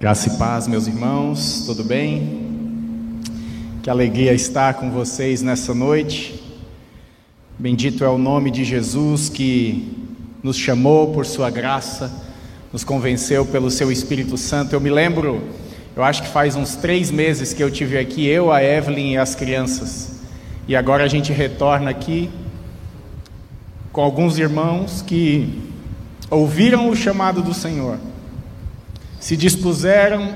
Graça e paz, meus irmãos, tudo bem? Que alegria estar com vocês nessa noite. Bendito é o nome de Jesus que nos chamou por Sua graça, nos convenceu pelo Seu Espírito Santo. Eu me lembro, eu acho que faz uns três meses que eu tive aqui, eu, a Evelyn e as crianças, e agora a gente retorna aqui com alguns irmãos que ouviram o chamado do Senhor se dispuseram,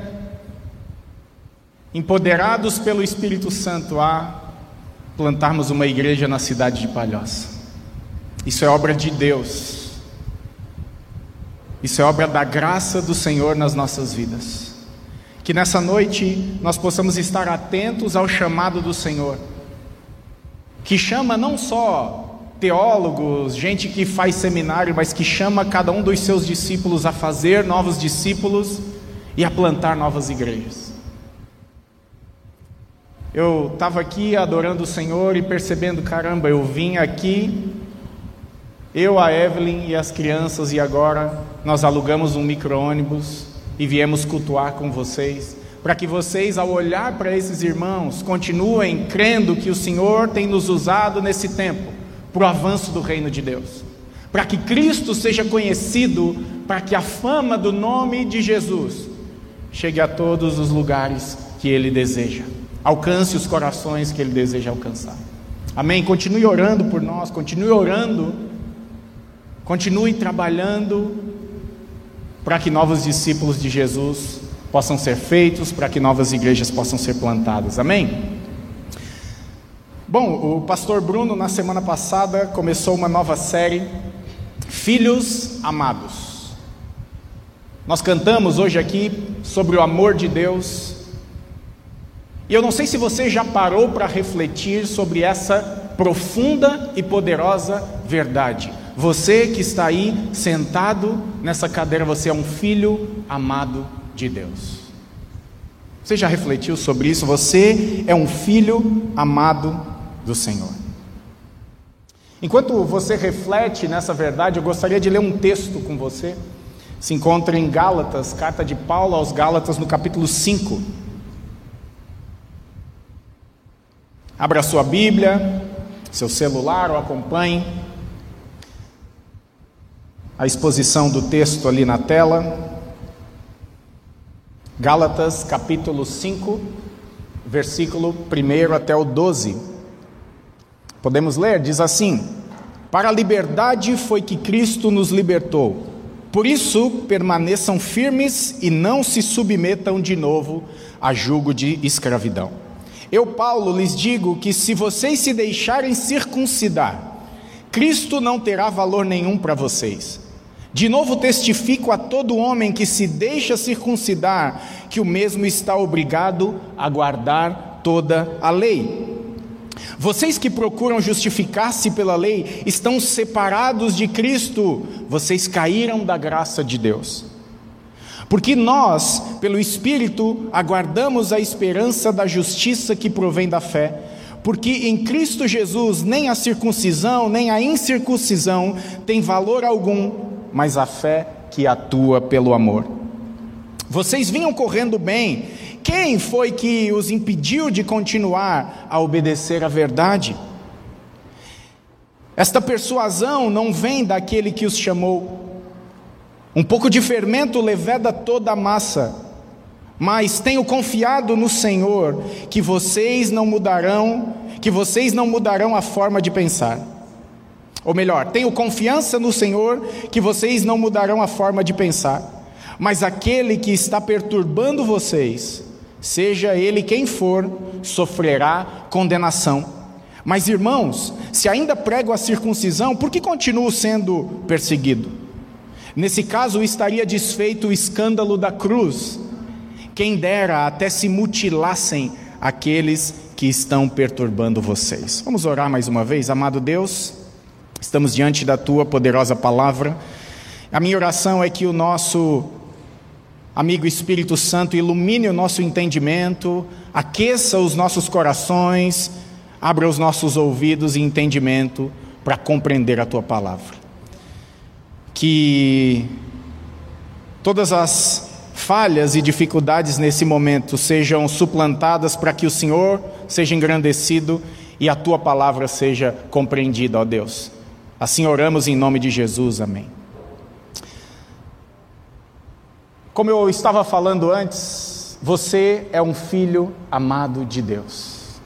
empoderados pelo Espírito Santo, a plantarmos uma igreja na cidade de Palhoça. Isso é obra de Deus. Isso é obra da graça do Senhor nas nossas vidas. Que nessa noite nós possamos estar atentos ao chamado do Senhor, que chama não só teólogos, gente que faz seminário, mas que chama cada um dos seus discípulos a fazer novos discípulos e a plantar novas igrejas. Eu estava aqui adorando o Senhor e percebendo, caramba, eu vim aqui, eu, a Evelyn e as crianças, e agora nós alugamos um micro-ônibus e viemos cultuar com vocês, para que vocês, ao olhar para esses irmãos, continuem crendo que o Senhor tem nos usado nesse tempo para o avanço do reino de Deus, para que Cristo seja conhecido, para que a fama do nome de Jesus chegue a todos os lugares que Ele deseja, alcance os corações que Ele deseja alcançar. Amém? Continue orando por nós, continue orando, continue trabalhando para que novos discípulos de Jesus possam ser feitos, para que novas igrejas possam ser plantadas. Amém? Bom, o pastor Bruno, na semana passada, começou uma nova série, Filhos Amados. Nós cantamos hoje aqui sobre o amor de Deus, e eu não sei se você já parou para refletir sobre essa profunda e poderosa verdade. Você que está aí sentado nessa cadeira, você é um filho amado de Deus. Você já refletiu sobre isso? Você é um filho amado do Senhor. Enquanto você reflete nessa verdade, eu gostaria de ler um texto com você. Se encontra em Gálatas, carta de Paulo aos Gálatas, no capítulo 5. Abra sua Bíblia, seu celular ou acompanhe a exposição do texto ali na tela. Gálatas, capítulo 5, versículo 1 até o 12. Podemos ler? Diz assim: Para a liberdade foi que Cristo nos libertou. Por isso, permaneçam firmes e não se submetam de novo a julgo de escravidão. Eu, Paulo, lhes digo que se vocês se deixarem circuncidar, Cristo não terá valor nenhum para vocês. De novo testifico a todo homem que se deixa circuncidar que o mesmo está obrigado a guardar toda a lei. Vocês que procuram justificar-se pela lei estão separados de Cristo, vocês caíram da graça de Deus. Porque nós, pelo Espírito, aguardamos a esperança da justiça que provém da fé. Porque em Cristo Jesus nem a circuncisão nem a incircuncisão tem valor algum, mas a fé que atua pelo amor. Vocês vinham correndo bem, quem foi que os impediu de continuar a obedecer à verdade? Esta persuasão não vem daquele que os chamou. Um pouco de fermento leveda toda a massa, mas tenho confiado no Senhor que vocês não mudarão, que vocês não mudarão a forma de pensar. Ou melhor, tenho confiança no Senhor que vocês não mudarão a forma de pensar. Mas aquele que está perturbando vocês, seja ele quem for, sofrerá condenação. Mas irmãos, se ainda prego a circuncisão, por que continuo sendo perseguido? Nesse caso, estaria desfeito o escândalo da cruz. Quem dera até se mutilassem aqueles que estão perturbando vocês. Vamos orar mais uma vez, amado Deus. Estamos diante da tua poderosa palavra. A minha oração é que o nosso Amigo Espírito Santo, ilumine o nosso entendimento, aqueça os nossos corações, abra os nossos ouvidos e entendimento para compreender a tua palavra. Que todas as falhas e dificuldades nesse momento sejam suplantadas para que o Senhor seja engrandecido e a tua palavra seja compreendida, ó Deus. Assim oramos em nome de Jesus, amém. Como eu estava falando antes, você é um filho amado de Deus.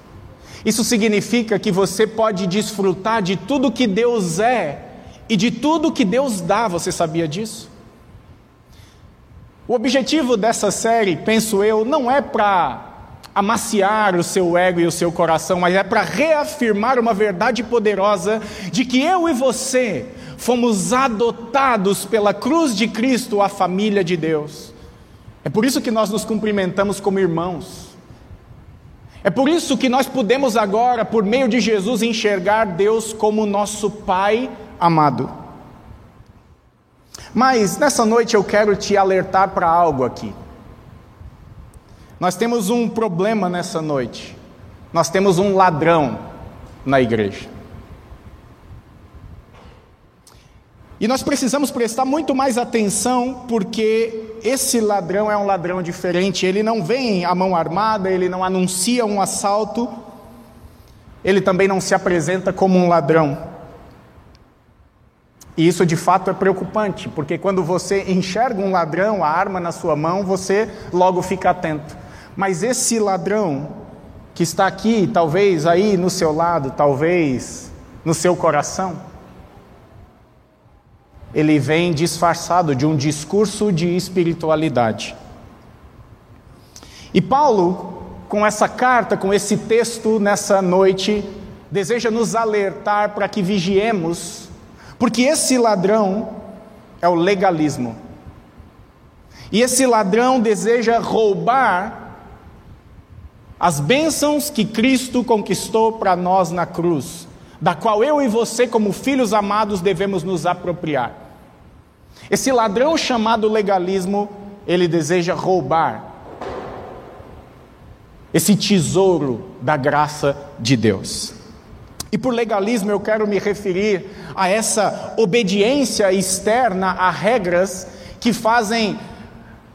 Isso significa que você pode desfrutar de tudo que Deus é e de tudo que Deus dá, você sabia disso? O objetivo dessa série, penso eu, não é para amaciar o seu ego e o seu coração, mas é para reafirmar uma verdade poderosa de que eu e você fomos adotados pela cruz de Cristo à família de Deus. É por isso que nós nos cumprimentamos como irmãos. É por isso que nós podemos agora, por meio de Jesus, enxergar Deus como nosso Pai amado. Mas nessa noite eu quero te alertar para algo aqui. Nós temos um problema nessa noite. Nós temos um ladrão na igreja. E nós precisamos prestar muito mais atenção, porque esse ladrão é um ladrão diferente. Ele não vem à mão armada, ele não anuncia um assalto, ele também não se apresenta como um ladrão. E isso de fato é preocupante, porque quando você enxerga um ladrão, a arma na sua mão, você logo fica atento. Mas esse ladrão que está aqui, talvez aí no seu lado, talvez no seu coração, ele vem disfarçado de um discurso de espiritualidade. E Paulo, com essa carta, com esse texto nessa noite, deseja nos alertar para que vigiemos, porque esse ladrão é o legalismo. E esse ladrão deseja roubar as bênçãos que Cristo conquistou para nós na cruz, da qual eu e você, como filhos amados, devemos nos apropriar. Esse ladrão chamado legalismo, ele deseja roubar esse tesouro da graça de Deus. E por legalismo eu quero me referir a essa obediência externa a regras que fazem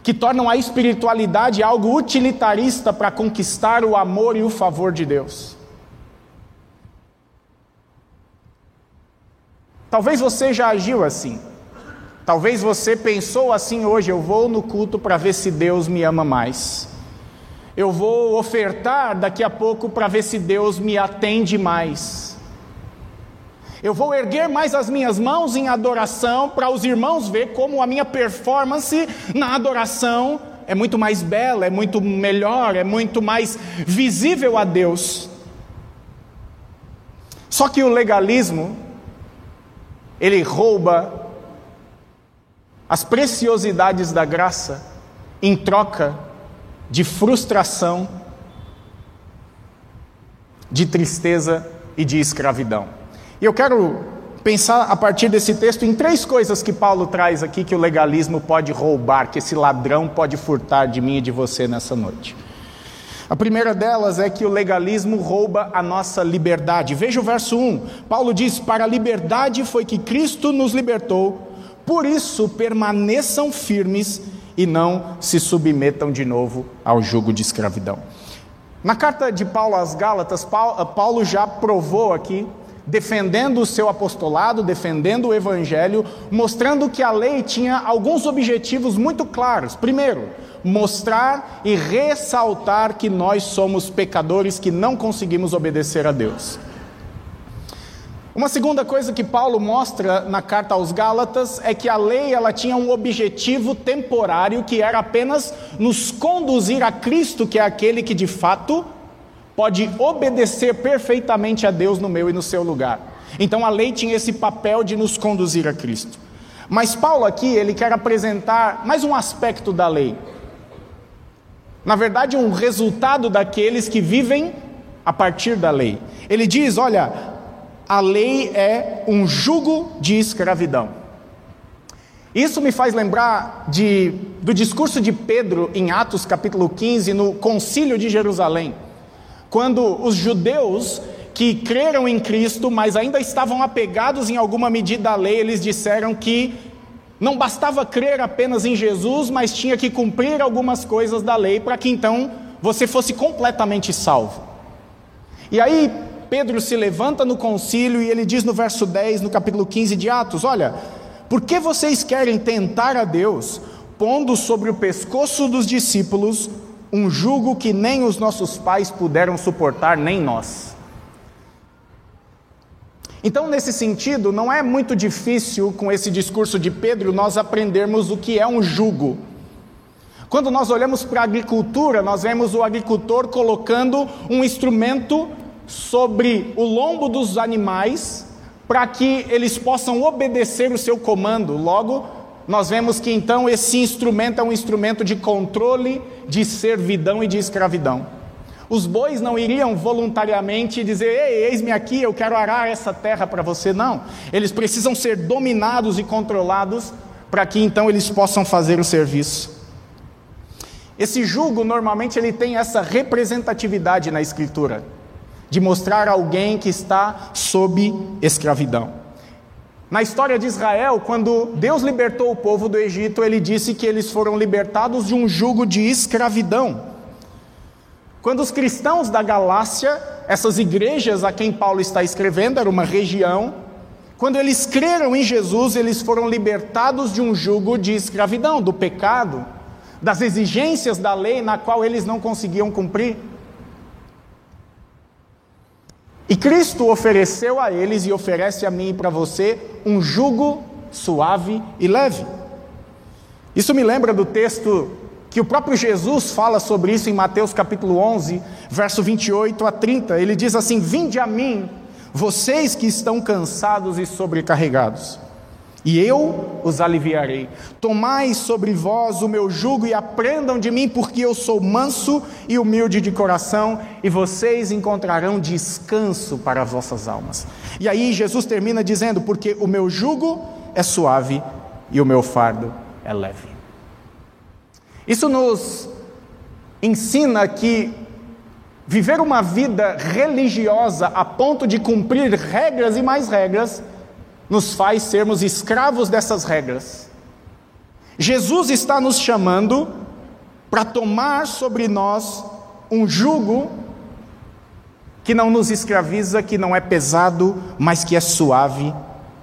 que tornam a espiritualidade algo utilitarista para conquistar o amor e o favor de Deus. Talvez você já agiu assim. Talvez você pensou assim hoje: eu vou no culto para ver se Deus me ama mais. Eu vou ofertar daqui a pouco para ver se Deus me atende mais. Eu vou erguer mais as minhas mãos em adoração para os irmãos ver como a minha performance na adoração é muito mais bela, é muito melhor, é muito mais visível a Deus. Só que o legalismo, ele rouba as preciosidades da graça em troca de frustração, de tristeza e de escravidão. E eu quero pensar a partir desse texto em três coisas que Paulo traz aqui que o legalismo pode roubar, que esse ladrão pode furtar de mim e de você nessa noite. A primeira delas é que o legalismo rouba a nossa liberdade. Veja o verso 1. Paulo diz: Para a liberdade foi que Cristo nos libertou, por isso permaneçam firmes e não se submetam de novo ao jugo de escravidão. Na carta de Paulo às Gálatas, Paulo já provou aqui defendendo o seu apostolado, defendendo o evangelho, mostrando que a lei tinha alguns objetivos muito claros. Primeiro, mostrar e ressaltar que nós somos pecadores que não conseguimos obedecer a Deus. Uma segunda coisa que Paulo mostra na carta aos Gálatas é que a lei ela tinha um objetivo temporário que era apenas nos conduzir a Cristo, que é aquele que de fato pode obedecer perfeitamente a Deus no meu e no seu lugar. Então a lei tinha esse papel de nos conduzir a Cristo. Mas Paulo aqui, ele quer apresentar mais um aspecto da lei. Na verdade, um resultado daqueles que vivem a partir da lei. Ele diz: olha, a lei é um jugo de escravidão. Isso me faz lembrar de, do discurso de Pedro em Atos capítulo 15, no Concílio de Jerusalém quando os judeus que creram em Cristo, mas ainda estavam apegados em alguma medida à lei, eles disseram que Não bastava crer apenas em Jesus, mas tinha que cumprir algumas coisas da lei para que então você fosse completamente salvo. E aí Pedro se levanta no concílio e ele diz no verso 10, no capítulo 15 de Atos: Olha, por que vocês querem tentar a Deus, pondo sobre o pescoço dos discípulos um jugo que nem os nossos pais puderam suportar, nem nós? Então, nesse sentido, não é muito difícil com esse discurso de Pedro nós aprendermos o que é um jugo. Quando nós olhamos para a agricultura, nós vemos o agricultor colocando um instrumento sobre o lombo dos animais para que eles possam obedecer o seu comando. Logo, nós vemos que então esse instrumento é um instrumento de controle, de servidão e de escravidão. Os bois não iriam voluntariamente dizer: Ei, eis-me aqui, eu quero arar essa terra para você. Não. Eles precisam ser dominados e controlados para que então eles possam fazer o serviço. Esse jugo normalmente ele tem essa representatividade na escritura, de mostrar alguém que está sob escravidão. Na história de Israel, quando Deus libertou o povo do Egito, ele disse que eles foram libertados de um jugo de escravidão. Quando os cristãos da Galácia, essas igrejas a quem Paulo está escrevendo, era uma região, quando eles creram em Jesus, eles foram libertados de um jugo de escravidão, do pecado, das exigências da lei na qual eles não conseguiam cumprir. E Cristo ofereceu a eles e oferece a mim e para você um jugo suave e leve. Isso me lembra do texto que o próprio Jesus fala sobre isso em Mateus capítulo 11, verso 28 a 30. Ele diz assim: Vinde a mim, vocês que estão cansados e sobrecarregados, e eu os aliviarei. Tomai sobre vós o meu jugo e aprendam de mim, porque eu sou manso e humilde de coração, e vocês encontrarão descanso para as vossas almas. E aí Jesus termina dizendo: Porque o meu jugo é suave e o meu fardo é leve. Isso nos ensina que viver uma vida religiosa a ponto de cumprir regras e mais regras nos faz sermos escravos dessas regras. Jesus está nos chamando para tomar sobre nós um jugo que não nos escraviza, que não é pesado, mas que é suave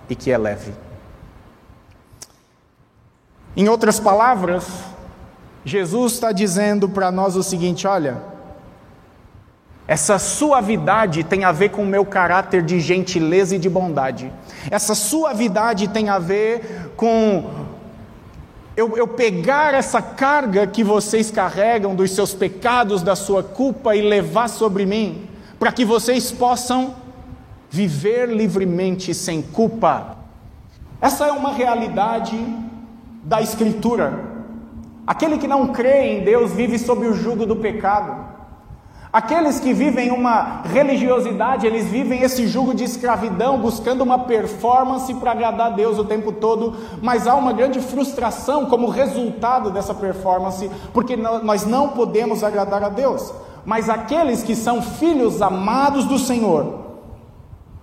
e que é leve. Em outras palavras, Jesus está dizendo para nós o seguinte: olha, essa suavidade tem a ver com o meu caráter de gentileza e de bondade. Essa suavidade tem a ver com eu, eu, pegar essa carga que vocês carregam dos seus pecados, da sua culpa e levar sobre mim, para que vocês possam viver livremente sem culpa. Essa é uma realidade da Escritura. Aquele que não crê em Deus vive sob o jugo do pecado. Aqueles que vivem uma religiosidade, eles vivem esse jugo de escravidão, buscando uma performance para agradar a Deus o tempo todo, mas há uma grande frustração como resultado dessa performance, porque nós não podemos agradar a Deus. Mas aqueles que são filhos amados do Senhor,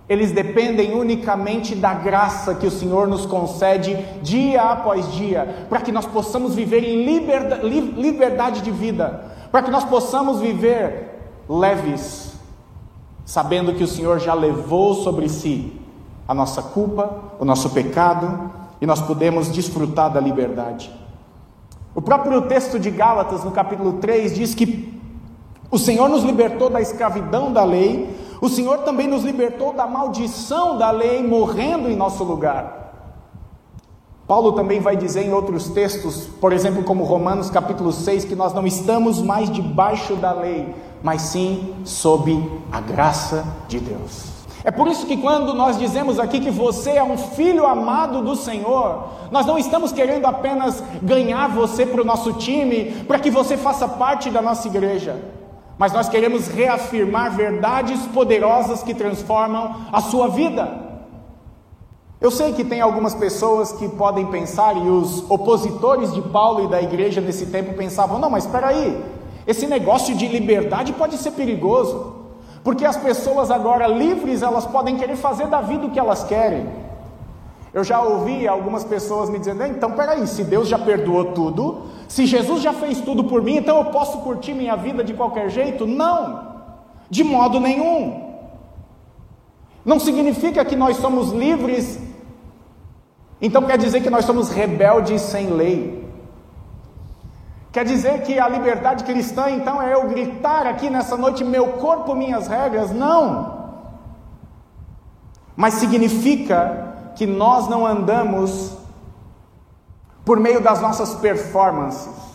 eles dependem unicamente da graça que o Senhor nos concede dia após dia, para que nós possamos viver em liberdade de vida, para que nós possamos viver leves, sabendo que o Senhor já levou sobre si a nossa culpa, o nosso pecado, e nós podemos desfrutar da liberdade. O próprio texto de Gálatas, no capítulo 3, diz que o Senhor nos libertou da escravidão da lei o Senhor também nos libertou da maldição da lei, morrendo em nosso lugar. Paulo também vai dizer em outros textos, por exemplo, como Romanos capítulo 6, que nós não estamos mais debaixo da lei, mas sim sob a graça de Deus. É por isso que quando nós dizemos aqui que você é um filho amado do Senhor, nós não estamos querendo apenas ganhar você para o nosso time, para que você faça parte da nossa igreja mas nós queremos reafirmar verdades poderosas que transformam a sua vida. Eu sei que tem algumas pessoas que podem pensar, e os opositores de Paulo e da igreja nesse tempo pensavam: não, mas espera aí, esse negócio de liberdade pode ser perigoso, porque as pessoas agora livres elas podem querer fazer da vida o que elas querem. Eu já ouvi algumas pessoas me dizendo: então peraí, se Deus já perdoou tudo, se Jesus já fez tudo por mim, então eu posso curtir minha vida de qualquer jeito? Não, de modo nenhum. Não significa que nós somos livres, então quer dizer que nós somos rebeldes sem lei. Quer dizer que a liberdade cristã, então, é eu gritar aqui nessa noite, meu corpo, minhas regras? Não. Mas significa que nós não andamos por meio das nossas performances.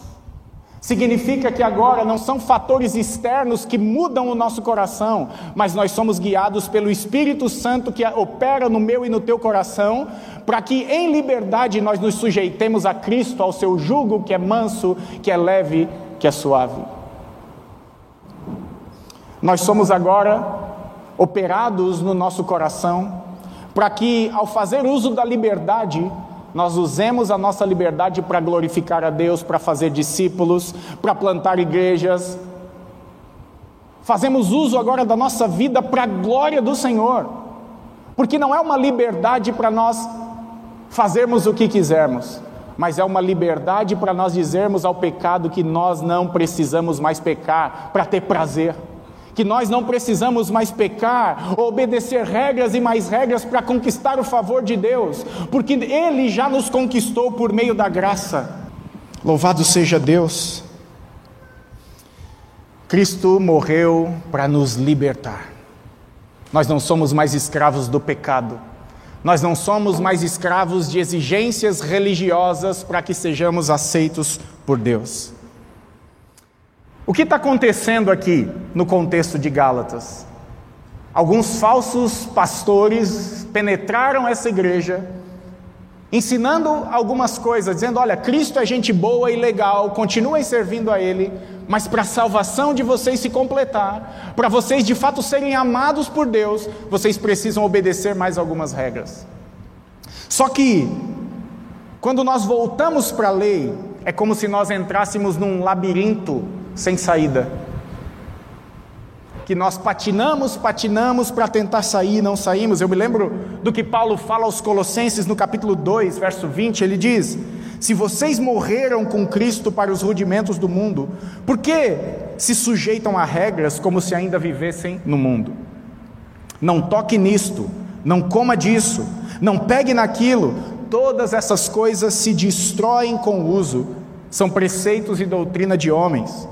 Significa que agora não são fatores externos que mudam o nosso coração, mas nós somos guiados pelo Espírito Santo que opera no meu e no teu coração, para que em liberdade nós nos sujeitemos a Cristo, ao seu jugo que é manso, que é leve, que é suave. Nós somos agora operados no nosso coração, para que ao fazer uso da liberdade, nós usemos a nossa liberdade para glorificar a Deus, para fazer discípulos, para plantar igrejas. Fazemos uso agora da nossa vida para a glória do Senhor, porque não é uma liberdade para nós fazermos o que quisermos, mas é uma liberdade para nós dizermos ao pecado que nós não precisamos mais pecar para ter prazer que nós não precisamos mais pecar, obedecer regras e mais regras para conquistar o favor de Deus, porque Ele já nos conquistou por meio da graça. Louvado seja Deus! Cristo morreu para nos libertar. Nós não somos mais escravos do pecado. Nós não somos mais escravos de exigências religiosas para que sejamos aceitos por Deus. O que está acontecendo aqui no contexto de Gálatas? Alguns falsos pastores penetraram essa igreja, ensinando algumas coisas, dizendo: olha, Cristo é gente boa e legal, continuem servindo a Ele, mas para a salvação de vocês se completar, para vocês de fato serem amados por Deus, vocês precisam obedecer mais algumas regras. Só que, quando nós voltamos para a lei, é como se nós entrássemos num labirinto sem saída. Que nós patinamos, patinamos para tentar sair, não saímos. Eu me lembro do que Paulo fala aos Colossenses no capítulo 2, verso 20, ele diz: Se vocês morreram com Cristo para os rudimentos do mundo, por que se sujeitam a regras como se ainda vivessem no mundo? Não toque nisto, não coma disso, não pegue naquilo, todas essas coisas se destroem com o uso, são preceitos e doutrina de homens.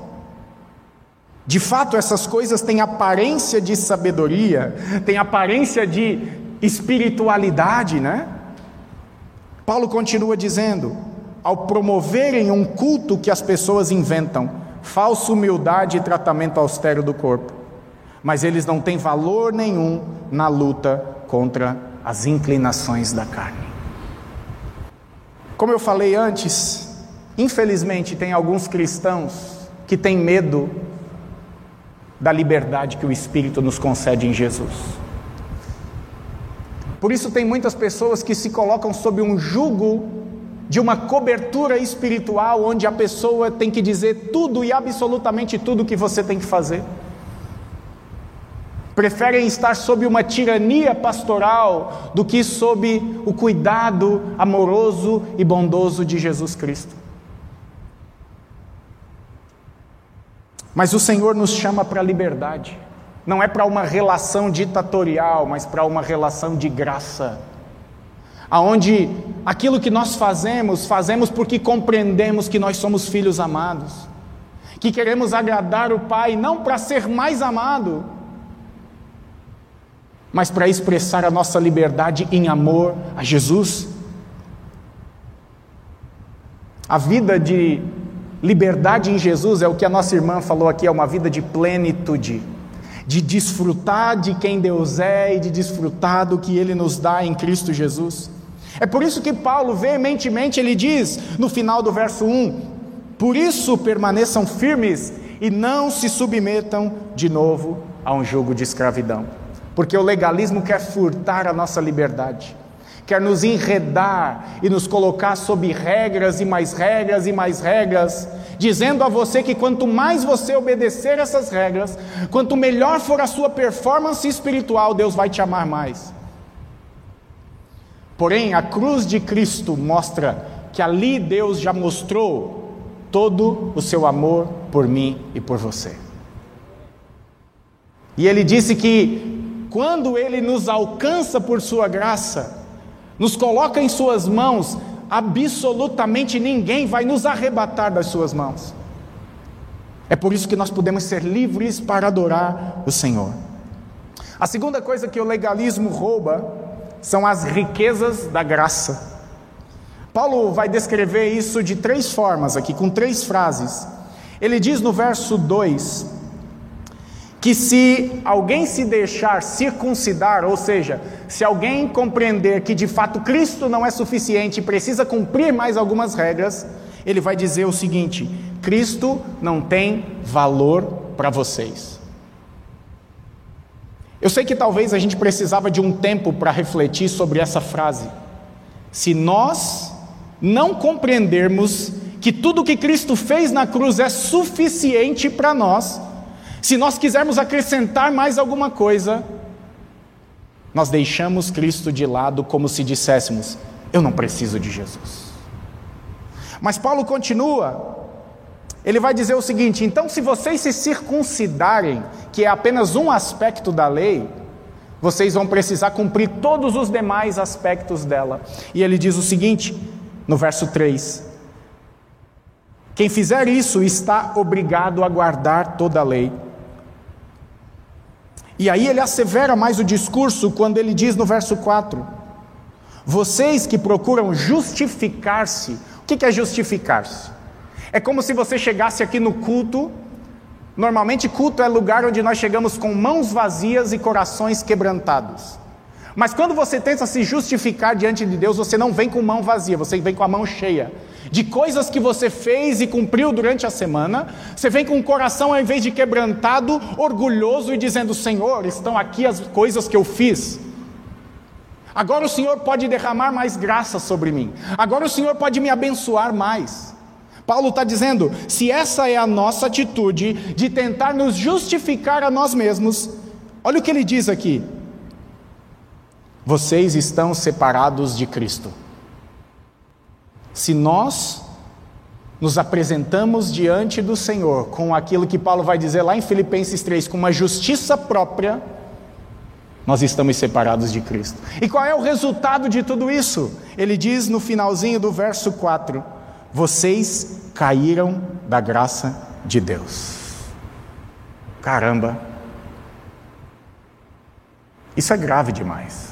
De fato, essas coisas têm aparência de sabedoria, têm aparência de espiritualidade, né? Paulo continua dizendo: ao promoverem um culto que as pessoas inventam, falsa humildade e tratamento austero do corpo, mas eles não têm valor nenhum na luta contra as inclinações da carne. Como eu falei antes, infelizmente tem alguns cristãos que têm medo da liberdade que o Espírito nos concede em Jesus. Por isso, tem muitas pessoas que se colocam sob um jugo de uma cobertura espiritual, onde a pessoa tem que dizer tudo e absolutamente tudo que você tem que fazer. Preferem estar sob uma tirania pastoral do que sob o cuidado amoroso e bondoso de Jesus Cristo. Mas o Senhor nos chama para a liberdade. Não é para uma relação ditatorial, mas para uma relação de graça. Aonde aquilo que nós fazemos, fazemos porque compreendemos que nós somos filhos amados. Que queremos agradar o Pai não para ser mais amado, mas para expressar a nossa liberdade em amor a Jesus. A vida de Liberdade em Jesus é o que a nossa irmã falou aqui, é uma vida de plenitude, de desfrutar de quem Deus é e de desfrutar do que Ele nos dá em Cristo Jesus. É por isso que Paulo veementemente ele diz no final do verso 1: Por isso permaneçam firmes e não se submetam de novo a um jogo de escravidão, porque o legalismo quer furtar a nossa liberdade quer nos enredar e nos colocar sob regras e mais regras e mais regras, dizendo a você que quanto mais você obedecer essas regras, quanto melhor for a sua performance espiritual, Deus vai te amar mais. Porém, a cruz de Cristo mostra que ali Deus já mostrou todo o seu amor por mim e por você. E ele disse que quando ele nos alcança por sua graça, nos coloca em suas mãos, absolutamente ninguém vai nos arrebatar das suas mãos. É por isso que nós podemos ser livres para adorar o Senhor. A segunda coisa que o legalismo rouba são as riquezas da graça. Paulo vai descrever isso de três formas aqui, com três frases. Ele diz no verso 2 que se alguém se deixar circuncidar, ou seja, se alguém compreender que de fato Cristo não é suficiente e precisa cumprir mais algumas regras, ele vai dizer o seguinte: Cristo não tem valor para vocês. Eu sei que talvez a gente precisava de um tempo para refletir sobre essa frase. Se nós não compreendermos que tudo que Cristo fez na cruz é suficiente para nós, se nós quisermos acrescentar mais alguma coisa, nós deixamos Cristo de lado como se disséssemos: Eu não preciso de Jesus. Mas Paulo continua, ele vai dizer o seguinte: então, se vocês se circuncidarem, que é apenas um aspecto da lei, vocês vão precisar cumprir todos os demais aspectos dela. E ele diz o seguinte, no verso 3: Quem fizer isso está obrigado a guardar toda a lei. E aí ele assevera mais o discurso quando ele diz no verso 4: Vocês que procuram justificar-se, o que é justificar-se? É como se você chegasse aqui no culto. Normalmente, culto é lugar onde nós chegamos com mãos vazias e corações quebrantados. Mas quando você tenta se justificar diante de Deus, você não vem com mão vazia, você vem com a mão cheia. De coisas que você fez e cumpriu durante a semana, você vem com o coração, ao invés de quebrantado, orgulhoso e dizendo: Senhor, estão aqui as coisas que eu fiz. Agora o Senhor pode derramar mais graça sobre mim. Agora o Senhor pode me abençoar mais. Paulo está dizendo: se essa é a nossa atitude de tentar nos justificar a nós mesmos, olha o que ele diz aqui: vocês estão separados de Cristo. Se nós nos apresentamos diante do Senhor com aquilo que Paulo vai dizer lá em Filipenses 3, com uma justiça própria, nós estamos separados de Cristo. E qual é o resultado de tudo isso? Ele diz no finalzinho do verso 4: vocês caíram da graça de Deus. Caramba, isso é grave demais.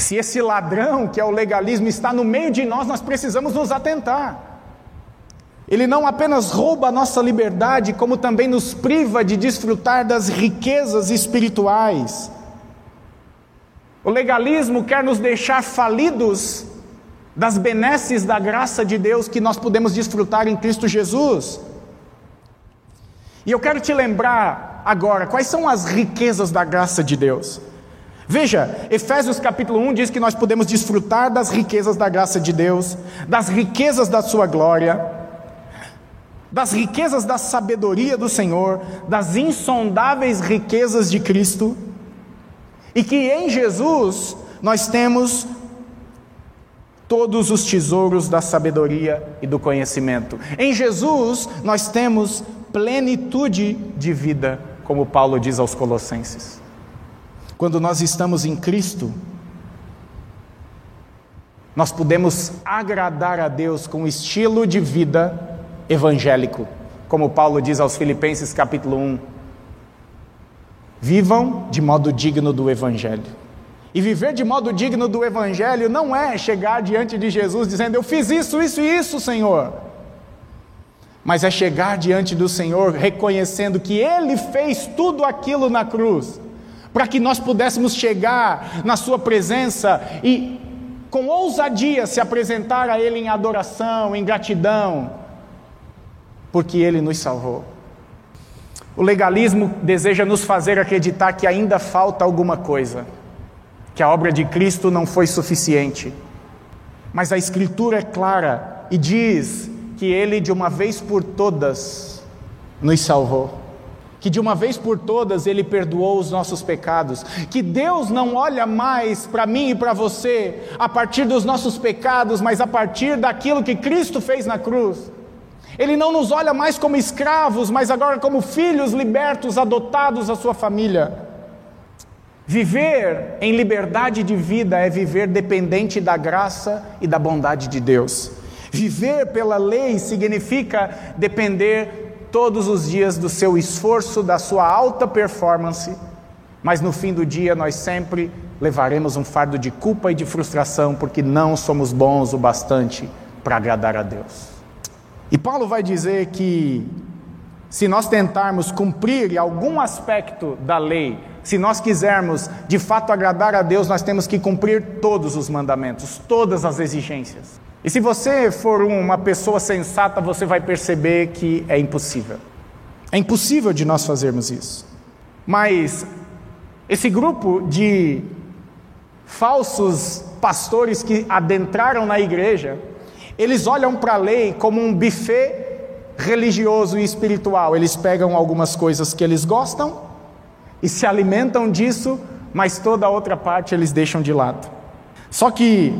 Se esse ladrão, que é o legalismo, está no meio de nós, nós precisamos nos atentar. Ele não apenas rouba a nossa liberdade, como também nos priva de desfrutar das riquezas espirituais. O legalismo quer nos deixar falidos das benesses da graça de Deus que nós podemos desfrutar em Cristo Jesus. E eu quero te lembrar agora quais são as riquezas da graça de Deus. Veja, Efésios capítulo 1 diz que nós podemos desfrutar das riquezas da graça de Deus, das riquezas da sua glória, das riquezas da sabedoria do Senhor, das insondáveis riquezas de Cristo, e que em Jesus nós temos todos os tesouros da sabedoria e do conhecimento. Em Jesus, nós temos plenitude de vida, como Paulo diz aos Colossenses. Quando nós estamos em Cristo, nós podemos agradar a Deus com o estilo de vida evangélico, como Paulo diz aos Filipenses capítulo 1. Vivam de modo digno do Evangelho. E viver de modo digno do Evangelho não é chegar diante de Jesus dizendo: Eu fiz isso, isso e isso, Senhor. Mas é chegar diante do Senhor reconhecendo que Ele fez tudo aquilo na cruz, para que nós pudéssemos chegar na Sua presença e, com ousadia, se apresentar a Ele em adoração, em gratidão, porque Ele nos salvou. O legalismo deseja nos fazer acreditar que ainda falta alguma coisa que a obra de Cristo não foi suficiente. Mas a Escritura é clara e diz que Ele, de uma vez por todas, nos salvou. Que de uma vez por todas Ele perdoou os nossos pecados, que Deus não olha mais para mim e para você a partir dos nossos pecados, mas a partir daquilo que Cristo fez na cruz. Ele não nos olha mais como escravos, mas agora como filhos libertos, adotados à sua família. Viver em liberdade de vida é viver dependente da graça e da bondade de Deus. Viver pela lei significa depender todos os dias do seu esforço, da sua alta performance, mas no fim do dia nós sempre levaremos um fardo de culpa e de frustração porque não somos bons o bastante para agradar a Deus. E Paulo vai dizer que se nós tentarmos cumprir algum aspecto da lei, se nós quisermos de fato agradar a Deus, nós temos que cumprir todos os mandamentos, todas as exigências. E se você for uma pessoa sensata, você vai perceber que é impossível. É impossível de nós fazermos isso. Mas esse grupo de falsos pastores que adentraram na igreja, eles olham para a lei como um buffet religioso e espiritual. Eles pegam algumas coisas que eles gostam e se alimentam disso, mas toda a outra parte eles deixam de lado. Só que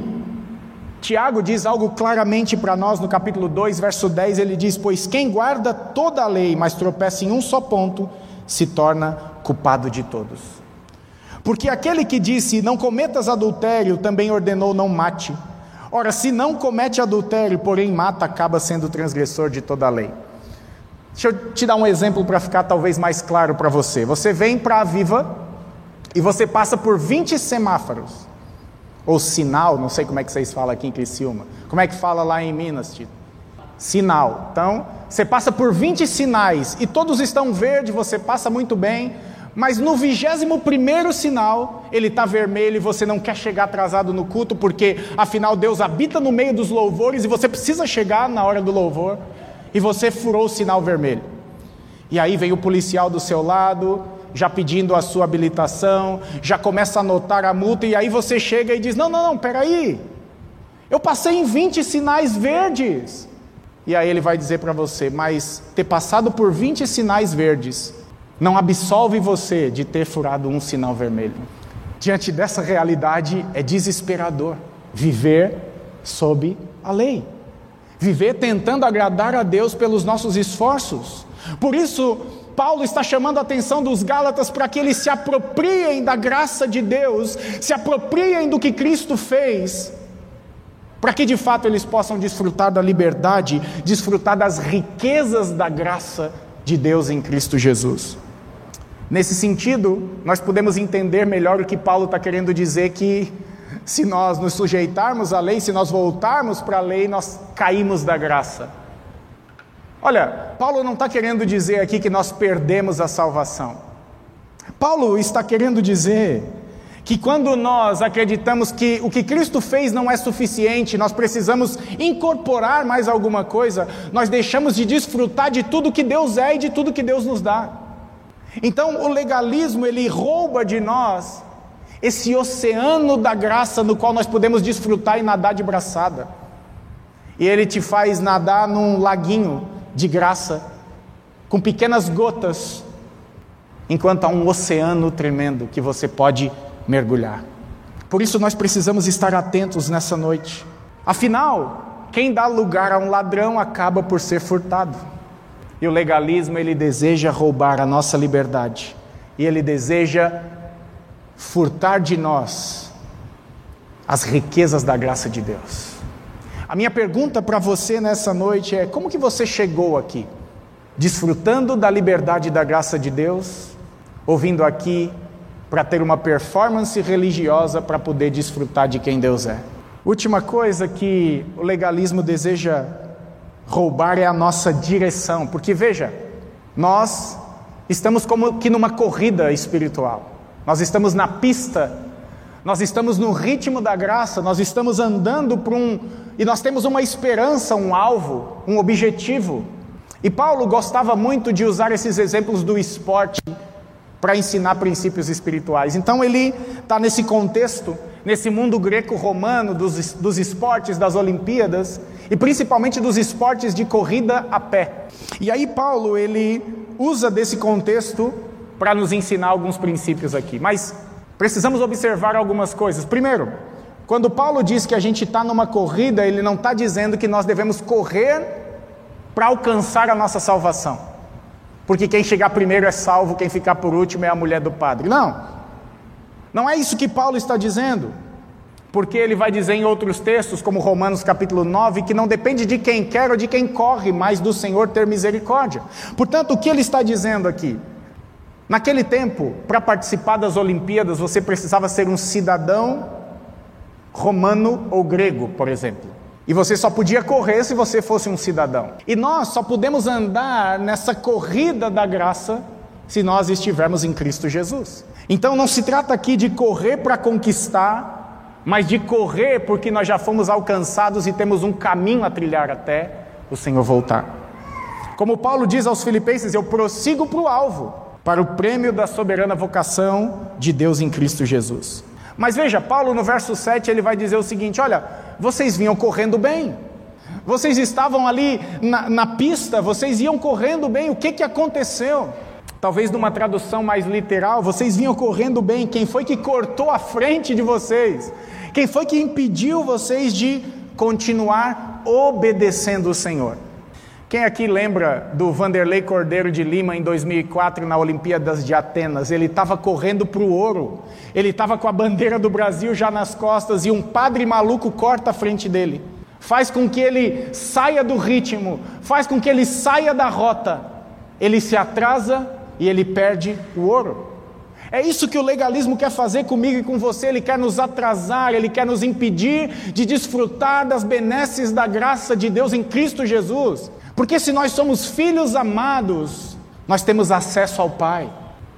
Tiago diz algo claramente para nós no capítulo 2, verso 10, ele diz: Pois quem guarda toda a lei, mas tropeça em um só ponto, se torna culpado de todos. Porque aquele que disse: Não cometas adultério, também ordenou: Não mate. Ora, se não comete adultério, porém mata, acaba sendo transgressor de toda a lei. Deixa eu te dar um exemplo para ficar talvez mais claro para você. Você vem para a Viva e você passa por 20 semáforos ou sinal, não sei como é que vocês falam aqui em Criciúma. Como é que fala lá em Minas, Tito? Sinal. Então, você passa por 20 sinais e todos estão verde, você passa muito bem, mas no 21 sinal, ele está vermelho e você não quer chegar atrasado no culto, porque afinal Deus habita no meio dos louvores e você precisa chegar na hora do louvor, e você furou o sinal vermelho. E aí vem o policial do seu lado, já pedindo a sua habilitação, já começa a anotar a multa, e aí você chega e diz: Não, não, não, peraí, eu passei em 20 sinais verdes. E aí ele vai dizer para você: Mas ter passado por 20 sinais verdes não absolve você de ter furado um sinal vermelho. Diante dessa realidade é desesperador viver sob a lei, viver tentando agradar a Deus pelos nossos esforços. Por isso, Paulo está chamando a atenção dos Gálatas para que eles se apropriem da graça de Deus, se apropriem do que Cristo fez, para que de fato eles possam desfrutar da liberdade, desfrutar das riquezas da graça de Deus em Cristo Jesus. Nesse sentido, nós podemos entender melhor o que Paulo está querendo dizer que se nós nos sujeitarmos à lei, se nós voltarmos para a lei, nós caímos da graça. Olha, Paulo não está querendo dizer aqui que nós perdemos a salvação. Paulo está querendo dizer que quando nós acreditamos que o que Cristo fez não é suficiente, nós precisamos incorporar mais alguma coisa, nós deixamos de desfrutar de tudo que Deus é e de tudo que Deus nos dá. Então, o legalismo ele rouba de nós esse oceano da graça no qual nós podemos desfrutar e nadar de braçada. E ele te faz nadar num laguinho de graça, com pequenas gotas, enquanto há um oceano tremendo que você pode mergulhar. Por isso nós precisamos estar atentos nessa noite. Afinal, quem dá lugar a um ladrão acaba por ser furtado. E o legalismo ele deseja roubar a nossa liberdade. E ele deseja furtar de nós as riquezas da graça de Deus. A minha pergunta para você nessa noite é: como que você chegou aqui? Desfrutando da liberdade e da graça de Deus, ouvindo aqui para ter uma performance religiosa para poder desfrutar de quem Deus é. Última coisa que o legalismo deseja roubar é a nossa direção, porque veja, nós estamos como que numa corrida espiritual. Nós estamos na pista, nós estamos no ritmo da graça, nós estamos andando para um e nós temos uma esperança, um alvo, um objetivo. E Paulo gostava muito de usar esses exemplos do esporte para ensinar princípios espirituais. Então ele está nesse contexto, nesse mundo greco-romano dos, dos esportes, das Olimpíadas, e principalmente dos esportes de corrida a pé. E aí Paulo ele usa desse contexto para nos ensinar alguns princípios aqui. Mas precisamos observar algumas coisas. Primeiro, quando Paulo diz que a gente está numa corrida, ele não está dizendo que nós devemos correr para alcançar a nossa salvação. Porque quem chegar primeiro é salvo, quem ficar por último é a mulher do padre. Não. Não é isso que Paulo está dizendo. Porque ele vai dizer em outros textos, como Romanos capítulo 9, que não depende de quem quer ou de quem corre, mas do Senhor ter misericórdia. Portanto, o que ele está dizendo aqui? Naquele tempo, para participar das Olimpíadas, você precisava ser um cidadão romano ou grego, por exemplo. E você só podia correr se você fosse um cidadão. E nós só podemos andar nessa corrida da graça se nós estivermos em Cristo Jesus. Então não se trata aqui de correr para conquistar, mas de correr porque nós já fomos alcançados e temos um caminho a trilhar até o Senhor voltar. Como Paulo diz aos Filipenses, eu prossigo para o alvo, para o prêmio da soberana vocação de Deus em Cristo Jesus. Mas veja, Paulo no verso 7 ele vai dizer o seguinte: olha, vocês vinham correndo bem, vocês estavam ali na, na pista, vocês iam correndo bem, o que, que aconteceu? Talvez numa tradução mais literal, vocês vinham correndo bem, quem foi que cortou a frente de vocês? Quem foi que impediu vocês de continuar obedecendo o Senhor? Quem aqui lembra do Vanderlei Cordeiro de Lima em 2004 na Olimpíadas de Atenas? Ele estava correndo para o ouro, ele estava com a bandeira do Brasil já nas costas e um padre maluco corta a frente dele, faz com que ele saia do ritmo, faz com que ele saia da rota, ele se atrasa e ele perde o ouro. É isso que o legalismo quer fazer comigo e com você, ele quer nos atrasar, ele quer nos impedir de desfrutar das benesses da graça de Deus em Cristo Jesus. Porque se nós somos filhos amados, nós temos acesso ao Pai.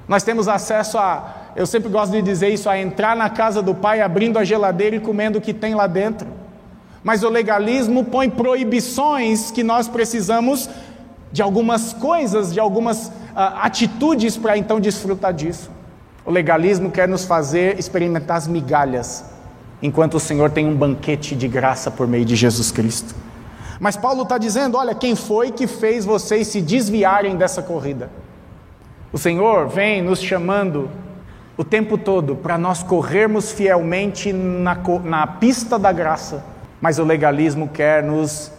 Nós temos acesso a, eu sempre gosto de dizer isso, a entrar na casa do Pai, abrindo a geladeira e comendo o que tem lá dentro. Mas o legalismo põe proibições que nós precisamos de algumas coisas, de algumas uh, atitudes para então desfrutar disso. O legalismo quer nos fazer experimentar as migalhas, enquanto o Senhor tem um banquete de graça por meio de Jesus Cristo. Mas Paulo está dizendo: olha, quem foi que fez vocês se desviarem dessa corrida? O Senhor vem nos chamando o tempo todo para nós corrermos fielmente na, na pista da graça, mas o legalismo quer nos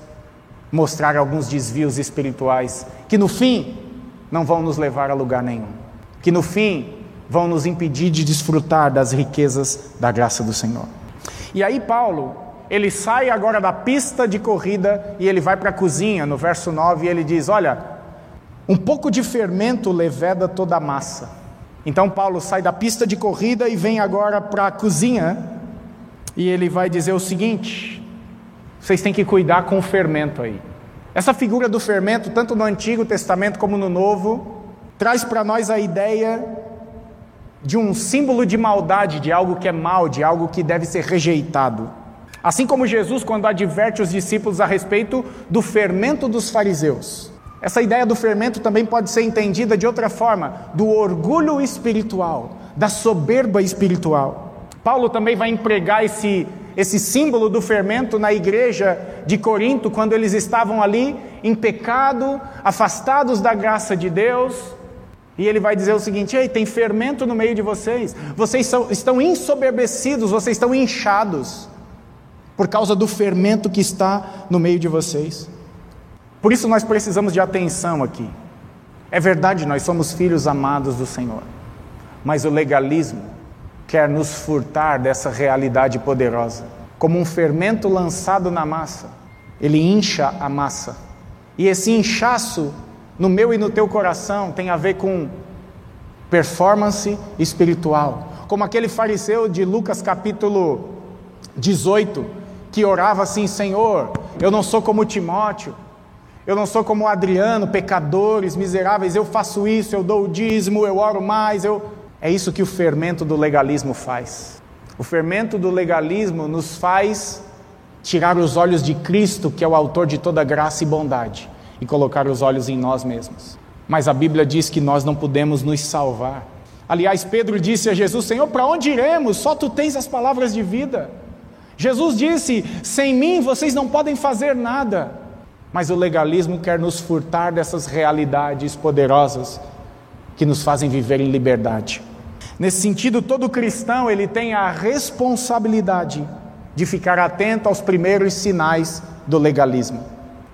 mostrar alguns desvios espirituais que no fim não vão nos levar a lugar nenhum, que no fim vão nos impedir de desfrutar das riquezas da graça do Senhor. E aí Paulo ele sai agora da pista de corrida e ele vai para a cozinha, no verso 9, e ele diz: Olha, um pouco de fermento leveda toda a massa. Então Paulo sai da pista de corrida e vem agora para a cozinha, e ele vai dizer o seguinte: vocês têm que cuidar com o fermento aí. Essa figura do fermento, tanto no Antigo Testamento como no Novo, traz para nós a ideia de um símbolo de maldade, de algo que é mal, de algo que deve ser rejeitado. Assim como Jesus, quando adverte os discípulos a respeito do fermento dos fariseus. Essa ideia do fermento também pode ser entendida de outra forma, do orgulho espiritual, da soberba espiritual. Paulo também vai empregar esse, esse símbolo do fermento na igreja de Corinto, quando eles estavam ali em pecado, afastados da graça de Deus. E ele vai dizer o seguinte: Ei, tem fermento no meio de vocês, vocês são, estão ensoberbecidos, vocês estão inchados por causa do fermento que está no meio de vocês. Por isso nós precisamos de atenção aqui. É verdade, nós somos filhos amados do Senhor, mas o legalismo quer nos furtar dessa realidade poderosa. Como um fermento lançado na massa, ele incha a massa. E esse inchaço no meu e no teu coração tem a ver com performance espiritual. Como aquele fariseu de Lucas capítulo 18, que orava assim: Senhor, eu não sou como Timóteo, eu não sou como Adriano, pecadores, miseráveis, eu faço isso, eu dou o dízimo, eu oro mais, eu. É isso que o fermento do legalismo faz. O fermento do legalismo nos faz tirar os olhos de Cristo, que é o autor de toda graça e bondade, e colocar os olhos em nós mesmos. Mas a Bíblia diz que nós não podemos nos salvar. Aliás, Pedro disse a Jesus: Senhor, para onde iremos? Só tu tens as palavras de vida. Jesus disse: sem mim vocês não podem fazer nada. Mas o legalismo quer nos furtar dessas realidades poderosas que nos fazem viver em liberdade. Nesse sentido, todo cristão ele tem a responsabilidade de ficar atento aos primeiros sinais do legalismo.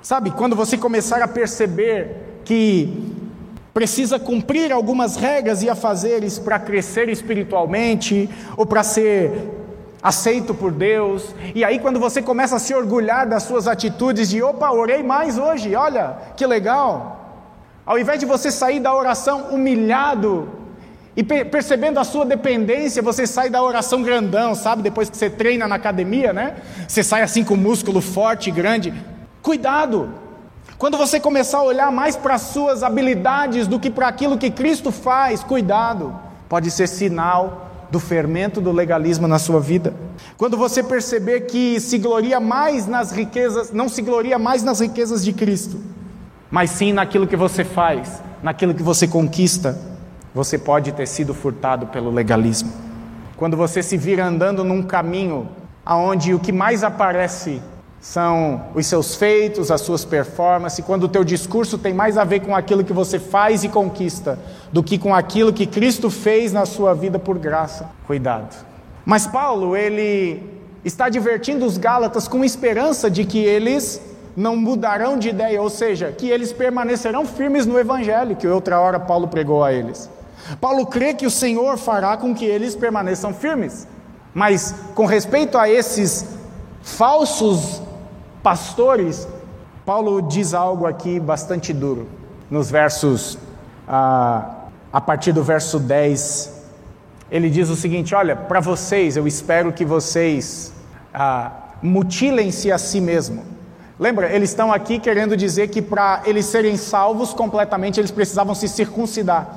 Sabe, quando você começar a perceber que precisa cumprir algumas regras e afazeres para crescer espiritualmente ou para ser aceito por Deus, e aí quando você começa a se orgulhar das suas atitudes de opa, orei mais hoje, olha que legal. Ao invés de você sair da oração humilhado e percebendo a sua dependência, você sai da oração grandão, sabe? Depois que você treina na academia, né? Você sai assim com músculo forte, grande. Cuidado! Quando você começar a olhar mais para as suas habilidades do que para aquilo que Cristo faz, cuidado! Pode ser sinal do fermento do legalismo na sua vida. Quando você perceber que se gloria mais nas riquezas, não se gloria mais nas riquezas de Cristo, mas sim naquilo que você faz, naquilo que você conquista, você pode ter sido furtado pelo legalismo. Quando você se vira andando num caminho aonde o que mais aparece são os seus feitos, as suas performances, quando o teu discurso tem mais a ver com aquilo que você faz e conquista do que com aquilo que Cristo fez na sua vida por graça. Cuidado. Mas Paulo, ele está advertindo os Gálatas com esperança de que eles não mudarão de ideia, ou seja, que eles permanecerão firmes no evangelho que outra hora Paulo pregou a eles. Paulo crê que o Senhor fará com que eles permaneçam firmes. Mas com respeito a esses falsos pastores, Paulo diz algo aqui bastante duro, nos versos, ah, a partir do verso 10, ele diz o seguinte: Olha, para vocês, eu espero que vocês ah, mutilem-se a si mesmo. Lembra, eles estão aqui querendo dizer que para eles serem salvos completamente, eles precisavam se circuncidar.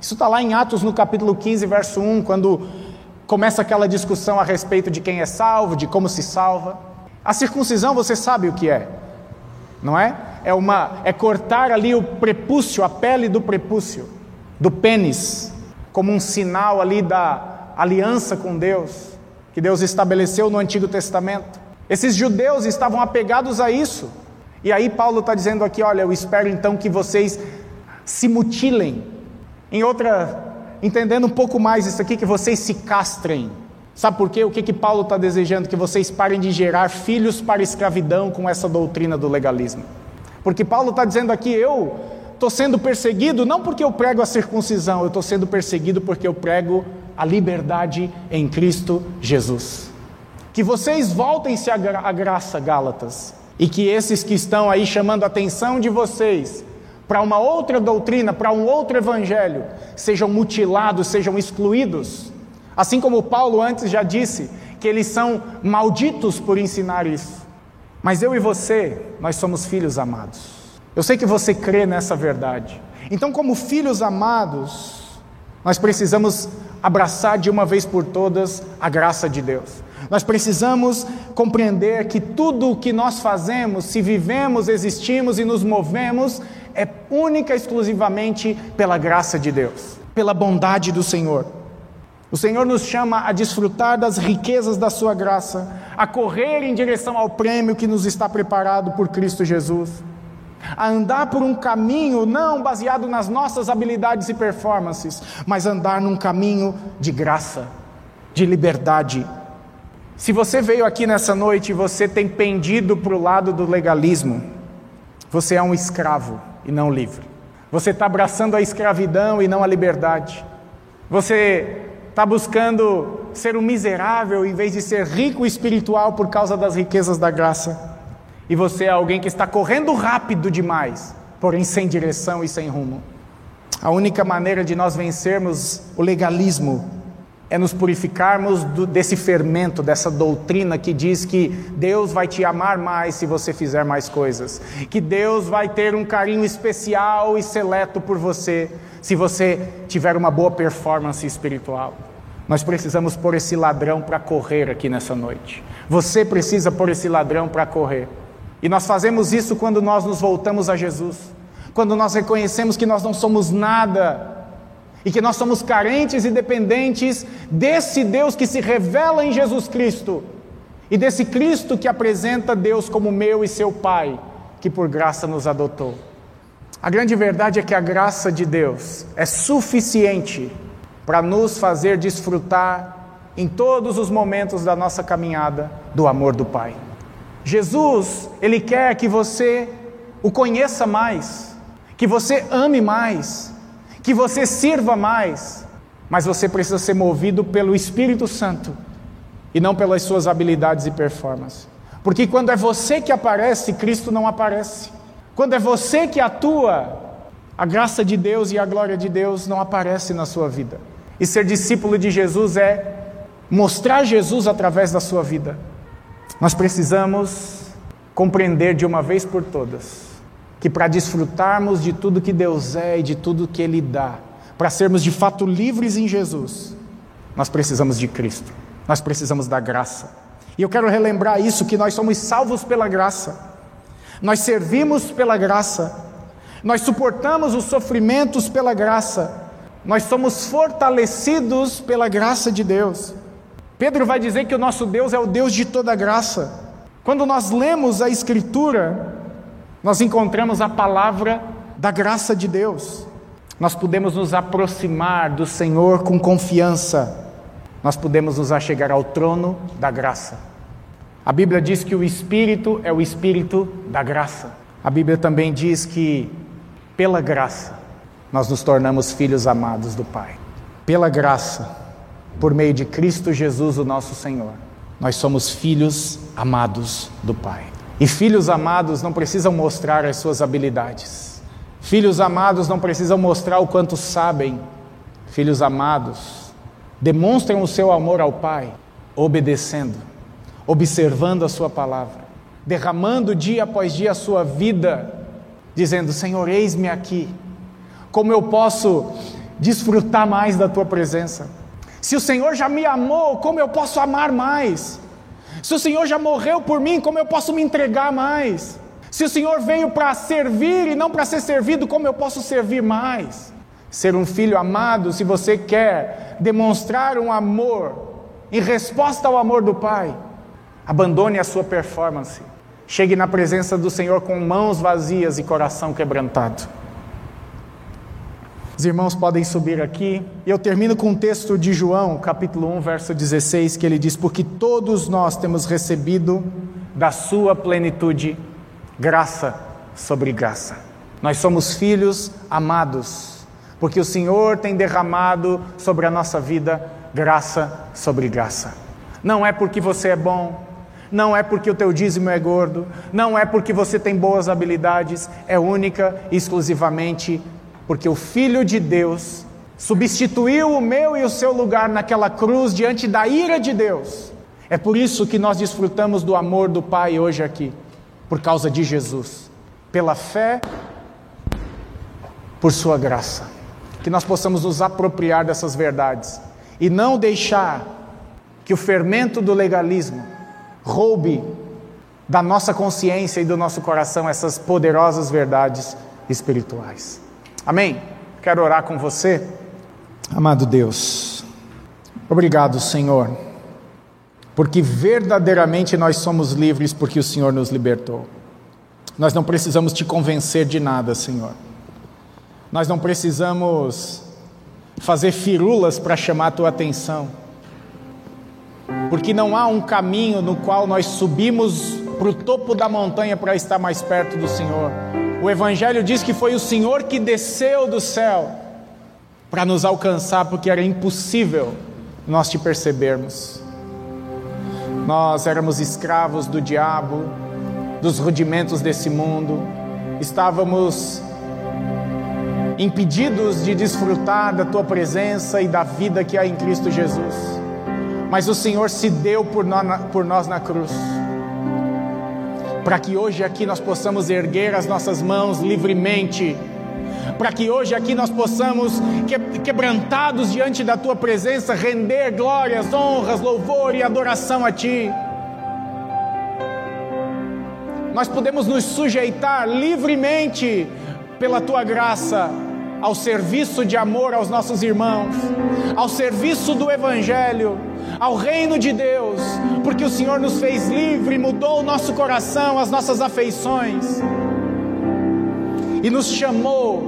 Isso está lá em Atos, no capítulo 15, verso 1, quando começa aquela discussão a respeito de quem é salvo, de como se salva. A circuncisão você sabe o que é, não é? É uma é cortar ali o prepúcio, a pele do prepúcio, do pênis, como um sinal ali da aliança com Deus que Deus estabeleceu no Antigo Testamento. Esses judeus estavam apegados a isso. E aí Paulo está dizendo aqui, olha, eu espero então que vocês se mutilem. Em outra, entendendo um pouco mais isso aqui, que vocês se castrem Sabe por quê? O que, que Paulo está desejando? Que vocês parem de gerar filhos para escravidão com essa doutrina do legalismo. Porque Paulo está dizendo aqui: eu estou sendo perseguido não porque eu prego a circuncisão, eu estou sendo perseguido porque eu prego a liberdade em Cristo Jesus. Que vocês voltem-se à graça, Gálatas, e que esses que estão aí chamando a atenção de vocês para uma outra doutrina, para um outro evangelho, sejam mutilados, sejam excluídos Assim como Paulo antes já disse que eles são malditos por ensinar isso. Mas eu e você, nós somos filhos amados. Eu sei que você crê nessa verdade. Então, como filhos amados, nós precisamos abraçar de uma vez por todas a graça de Deus. Nós precisamos compreender que tudo o que nós fazemos, se vivemos, existimos e nos movemos, é única e exclusivamente pela graça de Deus, pela bondade do Senhor. O Senhor nos chama a desfrutar das riquezas da Sua graça, a correr em direção ao prêmio que nos está preparado por Cristo Jesus, a andar por um caminho não baseado nas nossas habilidades e performances, mas andar num caminho de graça, de liberdade. Se você veio aqui nessa noite e você tem pendido para o lado do legalismo, você é um escravo e não livre. Você está abraçando a escravidão e não a liberdade. Você está buscando ser um miserável em vez de ser rico espiritual por causa das riquezas da graça. E você é alguém que está correndo rápido demais, porém sem direção e sem rumo. A única maneira de nós vencermos o legalismo é nos purificarmos do, desse fermento, dessa doutrina que diz que Deus vai te amar mais se você fizer mais coisas, que Deus vai ter um carinho especial e seleto por você se você tiver uma boa performance espiritual. Nós precisamos pôr esse ladrão para correr aqui nessa noite. Você precisa pôr esse ladrão para correr. E nós fazemos isso quando nós nos voltamos a Jesus, quando nós reconhecemos que nós não somos nada e que nós somos carentes e dependentes desse Deus que se revela em Jesus Cristo e desse Cristo que apresenta Deus como meu e seu Pai, que por graça nos adotou. A grande verdade é que a graça de Deus é suficiente para nos fazer desfrutar em todos os momentos da nossa caminhada do amor do Pai. Jesus, Ele quer que você o conheça mais, que você ame mais, que você sirva mais, mas você precisa ser movido pelo Espírito Santo e não pelas suas habilidades e performances. Porque quando é você que aparece, Cristo não aparece. Quando é você que atua, a graça de Deus e a glória de Deus não aparece na sua vida. E ser discípulo de Jesus é mostrar Jesus através da sua vida. Nós precisamos compreender de uma vez por todas que para desfrutarmos de tudo que Deus é e de tudo que Ele dá, para sermos de fato livres em Jesus, nós precisamos de Cristo, nós precisamos da graça. E eu quero relembrar isso: que nós somos salvos pela graça, nós servimos pela graça, nós suportamos os sofrimentos pela graça, nós somos fortalecidos pela graça de Deus. Pedro vai dizer que o nosso Deus é o Deus de toda graça. Quando nós lemos a Escritura, nós encontramos a palavra da graça de Deus. Nós podemos nos aproximar do Senhor com confiança. Nós podemos nos achegar ao trono da graça. A Bíblia diz que o Espírito é o Espírito da graça. A Bíblia também diz que, pela graça, nós nos tornamos filhos amados do Pai. Pela graça, por meio de Cristo Jesus, o nosso Senhor, nós somos filhos amados do Pai. E filhos amados não precisam mostrar as suas habilidades. Filhos amados não precisam mostrar o quanto sabem. Filhos amados demonstram o seu amor ao Pai, obedecendo, observando a Sua palavra, derramando dia após dia a sua vida, dizendo: Senhor, eis-me aqui. Como eu posso desfrutar mais da Tua presença? Se o Senhor já me amou, como eu posso amar mais? Se o Senhor já morreu por mim, como eu posso me entregar mais? Se o Senhor veio para servir e não para ser servido, como eu posso servir mais? Ser um filho amado, se você quer demonstrar um amor em resposta ao amor do Pai, abandone a sua performance. Chegue na presença do Senhor com mãos vazias e coração quebrantado. Os irmãos podem subir aqui. E eu termino com um texto de João, capítulo 1, verso 16, que ele diz: Porque todos nós temos recebido da sua plenitude graça sobre graça. Nós somos filhos amados, porque o Senhor tem derramado sobre a nossa vida graça sobre graça. Não é porque você é bom, não é porque o teu dízimo é gordo, não é porque você tem boas habilidades, é única e exclusivamente porque o Filho de Deus substituiu o meu e o seu lugar naquela cruz diante da ira de Deus. É por isso que nós desfrutamos do amor do Pai hoje aqui, por causa de Jesus, pela fé, por Sua graça. Que nós possamos nos apropriar dessas verdades e não deixar que o fermento do legalismo roube da nossa consciência e do nosso coração essas poderosas verdades espirituais. Amém? Quero orar com você. Amado Deus, obrigado, Senhor, porque verdadeiramente nós somos livres porque o Senhor nos libertou. Nós não precisamos te convencer de nada, Senhor. Nós não precisamos fazer firulas para chamar a tua atenção. Porque não há um caminho no qual nós subimos para o topo da montanha para estar mais perto do Senhor. O Evangelho diz que foi o Senhor que desceu do céu para nos alcançar, porque era impossível nós te percebermos. Nós éramos escravos do diabo, dos rudimentos desse mundo, estávamos impedidos de desfrutar da tua presença e da vida que há em Cristo Jesus. Mas o Senhor se deu por nós, na cruz para que hoje aqui nós possamos erguer as nossas mãos livremente, para que hoje aqui nós possamos, quebrantados diante da tua presença, render glórias, honras, louvor e adoração a ti. Nós podemos nos sujeitar livremente pela tua graça ao serviço de amor aos nossos irmãos, ao serviço do Evangelho, ao reino de Deus, porque o Senhor nos fez livre, mudou o nosso coração, as nossas afeições e nos chamou,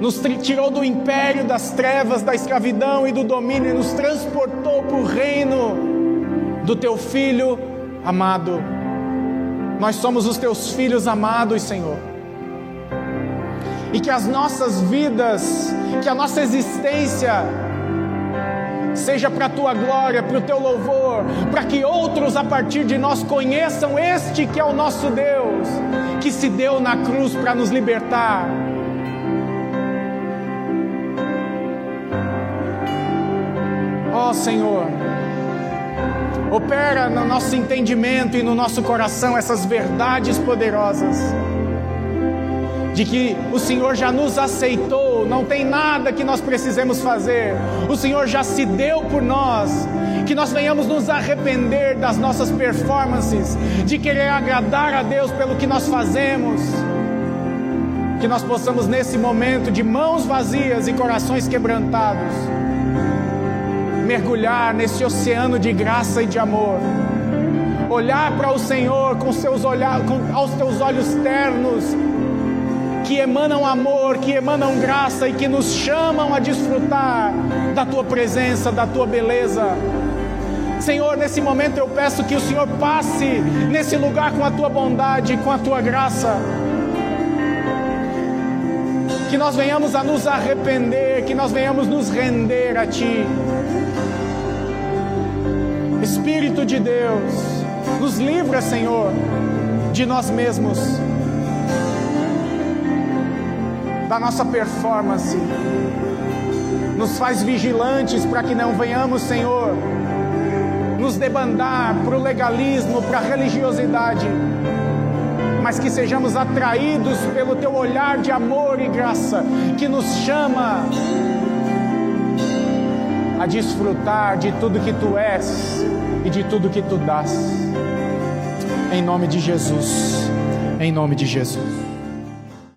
nos tirou do império das trevas, da escravidão e do domínio e nos transportou para o reino do teu filho amado. Nós somos os teus filhos amados, Senhor. E que as nossas vidas, que a nossa existência, seja para a tua glória, para o teu louvor, para que outros a partir de nós conheçam este que é o nosso Deus, que se deu na cruz para nos libertar. Ó oh, Senhor, opera no nosso entendimento e no nosso coração essas verdades poderosas de que o Senhor já nos aceitou, não tem nada que nós precisemos fazer, o Senhor já se deu por nós, que nós venhamos nos arrepender das nossas performances, de querer agradar a Deus pelo que nós fazemos, que nós possamos nesse momento de mãos vazias e corações quebrantados, mergulhar nesse oceano de graça e de amor. Olhar para o Senhor com seus olhar, com, aos teus olhos ternos que emanam amor, que emanam graça e que nos chamam a desfrutar da tua presença, da tua beleza. Senhor, nesse momento eu peço que o Senhor passe nesse lugar com a tua bondade, com a tua graça. Que nós venhamos a nos arrepender, que nós venhamos nos render a Ti. Espírito de Deus, nos livra, Senhor, de nós mesmos da nossa performance. Nos faz vigilantes para que não venhamos, Senhor, nos debandar para o legalismo, para a religiosidade, mas que sejamos atraídos pelo Teu olhar de amor e graça, que nos chama a desfrutar de tudo que Tu és e de tudo que Tu dás. Em nome de Jesus. Em nome de Jesus.